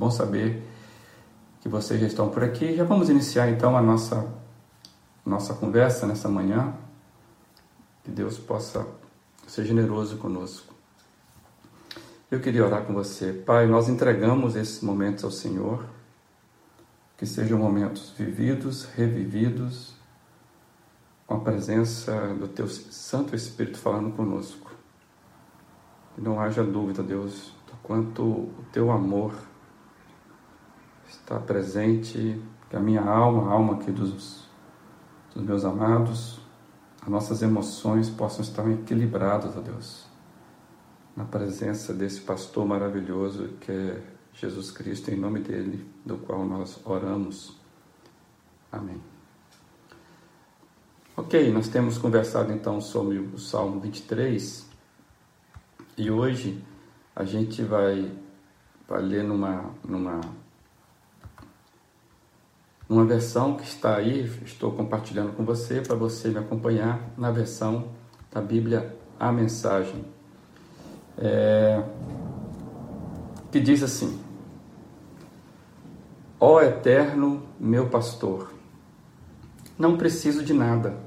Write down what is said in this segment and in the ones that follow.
Bom saber que vocês já estão por aqui. Já vamos iniciar então a nossa nossa conversa nessa manhã. Que Deus possa ser generoso conosco. Eu queria orar com você. Pai, nós entregamos esses momentos ao Senhor. Que sejam momentos vividos, revividos, com a presença do Teu Santo Espírito falando conosco. Que não haja dúvida, Deus, do quanto o Teu amor está presente, que a minha alma, a alma aqui dos, dos meus amados, as nossas emoções possam estar equilibradas, ó Deus, na presença desse pastor maravilhoso que é Jesus Cristo, em nome dele, do qual nós oramos. Amém. Ok, nós temos conversado então sobre o Salmo 23 e hoje a gente vai, vai ler numa, numa uma versão que está aí, estou compartilhando com você para você me acompanhar na versão da Bíblia A Mensagem, é, que diz assim: Ó Eterno, meu pastor, não preciso de nada.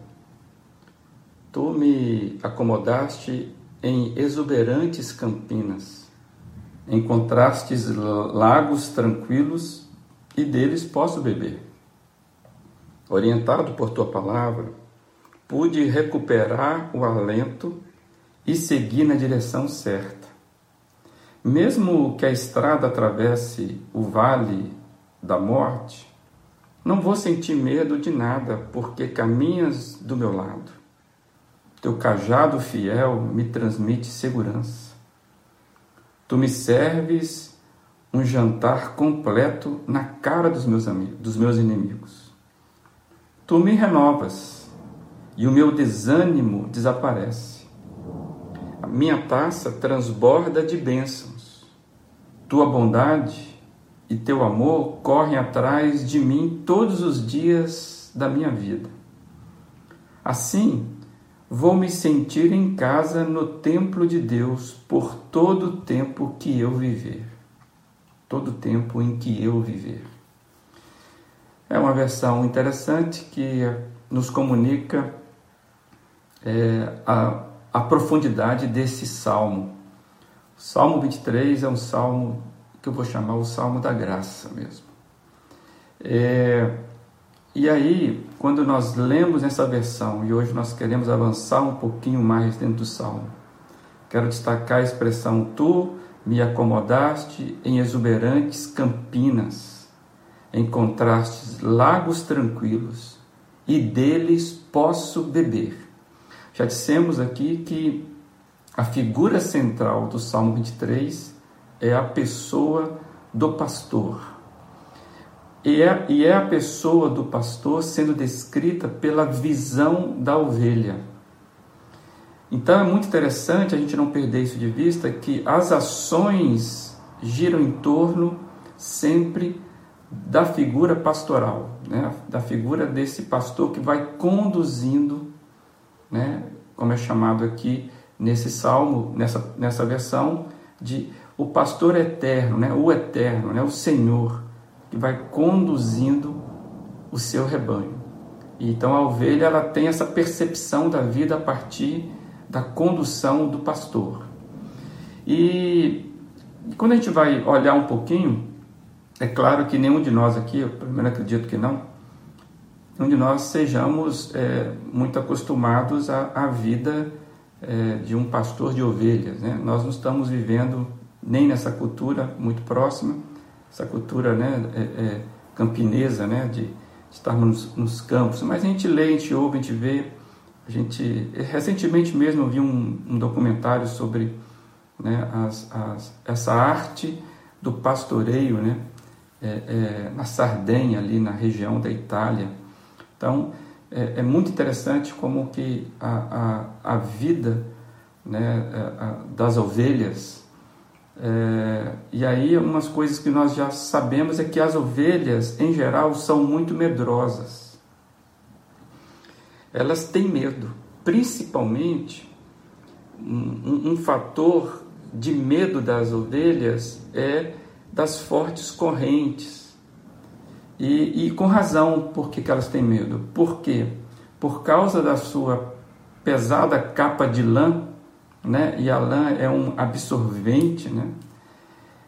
Tu me acomodaste em exuberantes campinas, encontrastes lagos tranquilos e deles posso beber orientado por tua palavra, pude recuperar o alento e seguir na direção certa. Mesmo que a estrada atravesse o vale da morte, não vou sentir medo de nada, porque caminhas do meu lado. Teu cajado fiel me transmite segurança. Tu me serves um jantar completo na cara dos meus amigos, dos meus inimigos. Tu me renovas e o meu desânimo desaparece. A minha taça transborda de bênçãos. Tua bondade e teu amor correm atrás de mim todos os dias da minha vida. Assim, vou me sentir em casa no templo de Deus por todo o tempo que eu viver. Todo o tempo em que eu viver. É uma versão interessante que nos comunica é, a, a profundidade desse salmo. O salmo 23 é um salmo que eu vou chamar o salmo da graça mesmo. É, e aí, quando nós lemos essa versão, e hoje nós queremos avançar um pouquinho mais dentro do salmo, quero destacar a expressão: Tu me acomodaste em exuberantes campinas encontrastes lagos tranquilos e deles posso beber. Já dissemos aqui que a figura central do Salmo 23 é a pessoa do pastor. E é, e é a pessoa do pastor sendo descrita pela visão da ovelha. Então é muito interessante a gente não perder isso de vista, que as ações giram em torno sempre da figura pastoral, né? da figura desse pastor que vai conduzindo, né? como é chamado aqui nesse salmo, nessa, nessa versão, de o pastor eterno, né? o eterno, né? o Senhor, que vai conduzindo o seu rebanho. E então a ovelha ela tem essa percepção da vida a partir da condução do pastor. E quando a gente vai olhar um pouquinho é claro que nenhum de nós aqui, eu pelo menos acredito que não, nenhum de nós sejamos é, muito acostumados à, à vida é, de um pastor de ovelhas. Né? Nós não estamos vivendo nem nessa cultura muito próxima, essa cultura né, é, é campinesa, né, de, de estarmos nos, nos, campos, mas a gente lê, a gente ouve, a gente vê. A gente, recentemente mesmo eu vi um, um documentário sobre né, as, as, essa arte do pastoreio, né? É, é, na Sardenha, ali na região da Itália. Então, é, é muito interessante como que a, a, a vida né, a, a, das ovelhas, é, e aí umas coisas que nós já sabemos é que as ovelhas, em geral, são muito medrosas. Elas têm medo, principalmente um, um, um fator de medo das ovelhas é das fortes correntes. E, e com razão, por que, elas têm medo? Por quê? Por causa da sua pesada capa de lã, né? e a lã é um absorvente, né?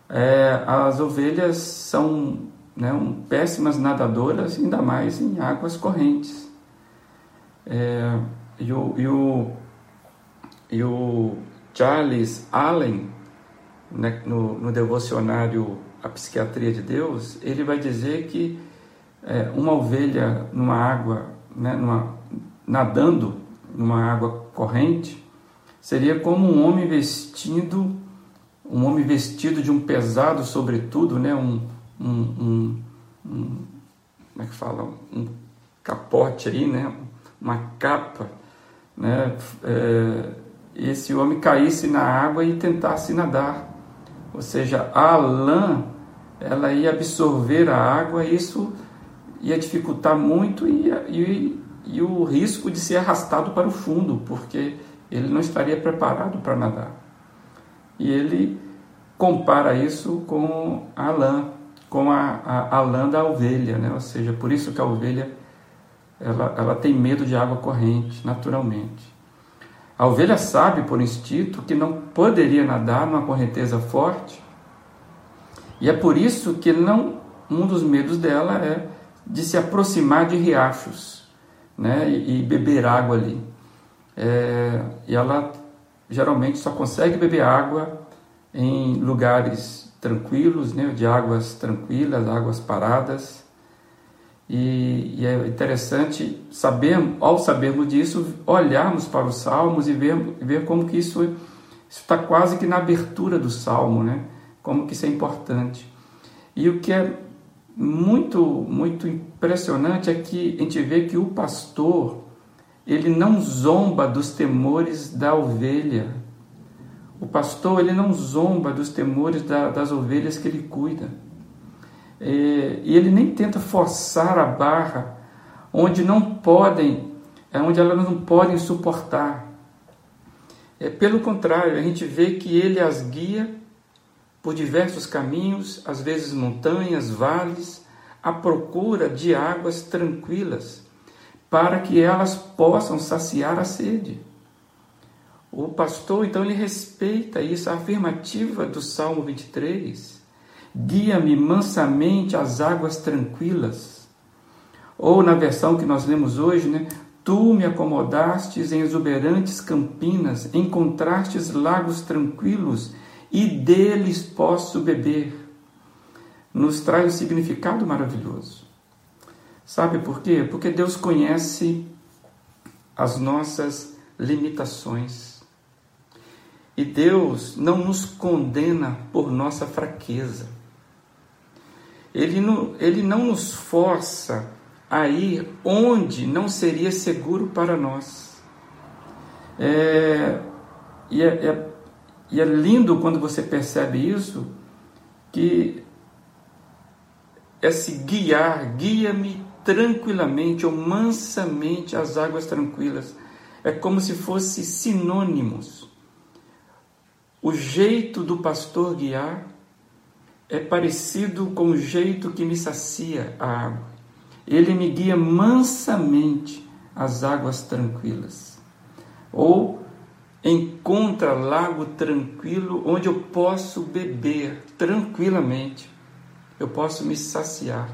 É, as ovelhas são né, um, péssimas nadadoras, ainda mais em águas correntes. É, e, o, e, o, e o Charles Allen, né, no, no devocionário A Psiquiatria de Deus, ele vai dizer que é, uma ovelha numa água, né, numa, nadando numa água corrente, seria como um homem vestido, um homem vestido de um pesado sobretudo, né, um, um, um, um como é que fala, um capote aí, né, uma capa, né, é, esse homem caísse na água e tentasse nadar. Ou seja, a lã, ela ia absorver a água isso ia dificultar muito e, e, e o risco de ser arrastado para o fundo, porque ele não estaria preparado para nadar. E ele compara isso com a lã, com a, a, a lã da ovelha, né? ou seja, por isso que a ovelha ela, ela tem medo de água corrente, naturalmente. A ovelha sabe por instinto que não poderia nadar numa correnteza forte, e é por isso que não um dos medos dela é de se aproximar de riachos, né, e, e beber água ali. É, e ela geralmente só consegue beber água em lugares tranquilos, né, de águas tranquilas, águas paradas. E, e, é interessante saber, ao sabermos disso, olharmos para os salmos e ver, ver como que isso está quase que na abertura do salmo, né? Como que isso é importante. E o que é muito muito impressionante é que a gente vê que o pastor ele não zomba dos temores da ovelha. O pastor ele não zomba dos temores da, das ovelhas que ele cuida. É, e ele nem tenta forçar a barra onde não podem, é onde elas não podem suportar. É, pelo contrário, a gente vê que ele as guia por diversos caminhos, às vezes montanhas, vales, à procura de águas tranquilas para que elas possam saciar a sede. O pastor, então, ele respeita isso, a afirmativa do Salmo 23. Guia-me mansamente às águas tranquilas. Ou na versão que nós lemos hoje, né? Tu me acomodastes em exuberantes campinas, encontrastes lagos tranquilos e deles posso beber. Nos traz um significado maravilhoso. Sabe por quê? Porque Deus conhece as nossas limitações. E Deus não nos condena por nossa fraqueza. Ele não, ele não nos força a ir onde não seria seguro para nós. É, e, é, é, e é lindo quando você percebe isso, que é guiar, guia-me tranquilamente ou mansamente às águas tranquilas. É como se fossem sinônimos. O jeito do pastor guiar é parecido com o jeito que me sacia a água. Ele me guia mansamente às águas tranquilas. Ou encontra lago tranquilo onde eu posso beber tranquilamente. Eu posso me saciar.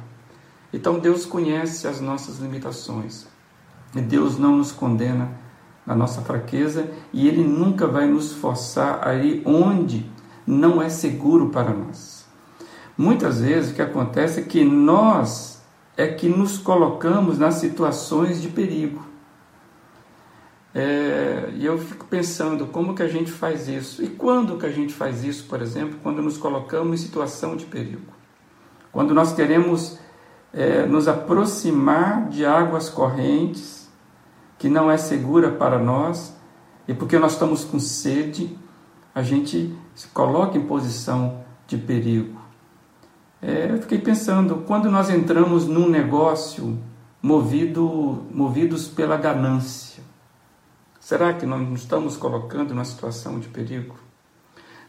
Então Deus conhece as nossas limitações. E Deus não nos condena na nossa fraqueza e Ele nunca vai nos forçar a ir onde não é seguro para nós. Muitas vezes o que acontece é que nós é que nos colocamos nas situações de perigo. É, e eu fico pensando como que a gente faz isso. E quando que a gente faz isso, por exemplo, quando nos colocamos em situação de perigo? Quando nós queremos é, nos aproximar de águas correntes, que não é segura para nós, e porque nós estamos com sede, a gente se coloca em posição de perigo. É, eu fiquei pensando, quando nós entramos num negócio movido, movidos pela ganância, será que nós nos estamos colocando numa situação de perigo?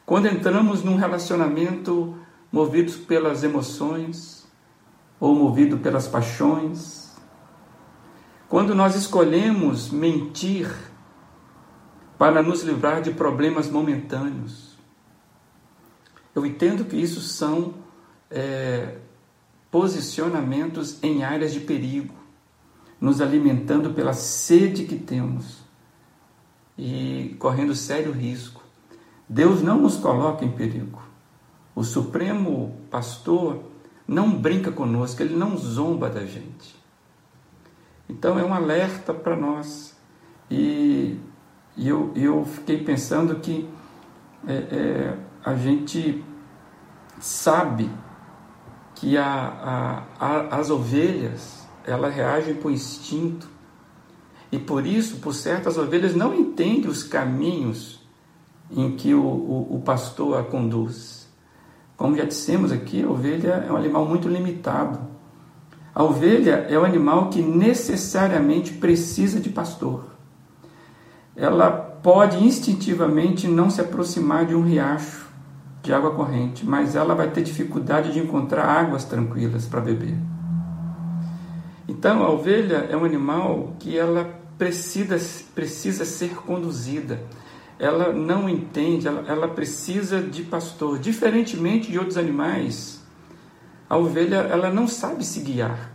Quando entramos num relacionamento movidos pelas emoções ou movidos pelas paixões. Quando nós escolhemos mentir para nos livrar de problemas momentâneos, eu entendo que isso são é, posicionamentos em áreas de perigo, nos alimentando pela sede que temos e correndo sério risco. Deus não nos coloca em perigo. O Supremo Pastor não brinca conosco, ele não zomba da gente. Então é um alerta para nós. E, e eu, eu fiquei pensando que é, é, a gente sabe que a, a, a, as ovelhas elas reagem por instinto e por isso, por certas ovelhas não entendem os caminhos em que o, o, o pastor a conduz. Como já dissemos aqui, a ovelha é um animal muito limitado. A ovelha é o animal que necessariamente precisa de pastor. Ela pode instintivamente não se aproximar de um riacho de água corrente, mas ela vai ter dificuldade de encontrar águas tranquilas para beber. Então, a ovelha é um animal que ela precisa, precisa ser conduzida. Ela não entende, ela, ela precisa de pastor. Diferentemente de outros animais, a ovelha ela não sabe se guiar.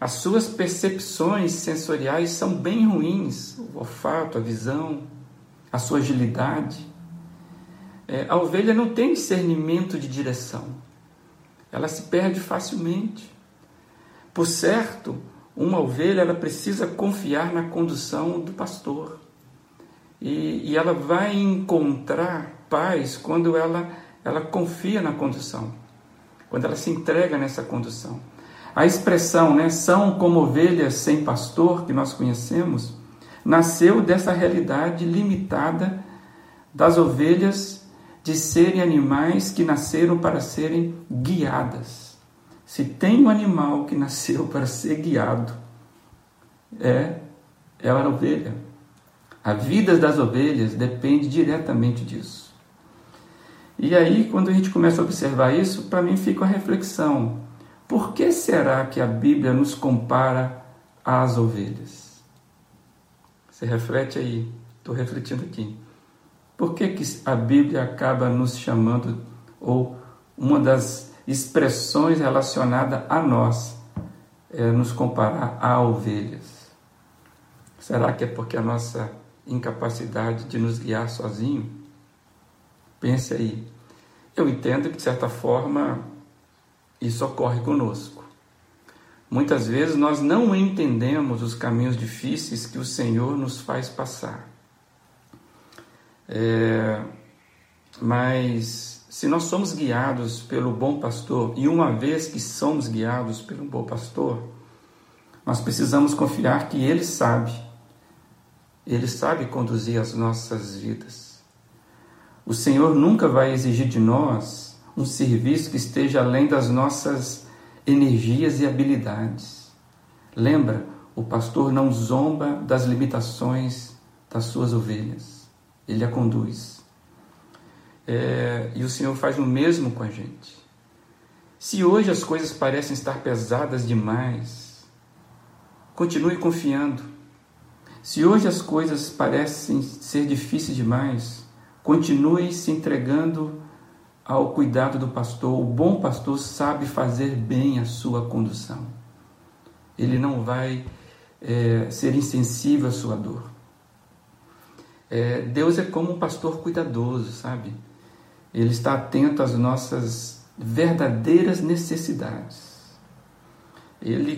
As suas percepções sensoriais são bem ruins, o olfato, a visão, a sua agilidade. É, a ovelha não tem discernimento de direção, ela se perde facilmente. Por certo, uma ovelha ela precisa confiar na condução do pastor e, e ela vai encontrar paz quando ela, ela confia na condução, quando ela se entrega nessa condução. A expressão, né, são como ovelhas sem pastor, que nós conhecemos, nasceu dessa realidade limitada das ovelhas de serem animais que nasceram para serem guiadas. Se tem um animal que nasceu para ser guiado, é, é a ovelha. A vida das ovelhas depende diretamente disso. E aí, quando a gente começa a observar isso, para mim fica a reflexão: por que será que a Bíblia nos compara às ovelhas? Você reflete aí, estou refletindo aqui. Por que, que a Bíblia acaba nos chamando, ou uma das expressões relacionada a nós, é nos comparar a ovelhas? Será que é porque a nossa incapacidade de nos guiar sozinho? Pense aí. Eu entendo que, de certa forma, isso ocorre conosco. Muitas vezes nós não entendemos os caminhos difíceis que o Senhor nos faz passar. É, mas se nós somos guiados pelo bom pastor, e uma vez que somos guiados pelo bom pastor, nós precisamos confiar que Ele sabe, Ele sabe conduzir as nossas vidas. O Senhor nunca vai exigir de nós um serviço que esteja além das nossas energias e habilidades. Lembra, o pastor não zomba das limitações das suas ovelhas. Ele a conduz. É, e o Senhor faz o mesmo com a gente. Se hoje as coisas parecem estar pesadas demais, continue confiando. Se hoje as coisas parecem ser difíceis demais, continue se entregando ao cuidado do pastor. O bom pastor sabe fazer bem a sua condução. Ele não vai é, ser insensível à sua dor. É, Deus é como um pastor cuidadoso, sabe? Ele está atento às nossas verdadeiras necessidades. Ele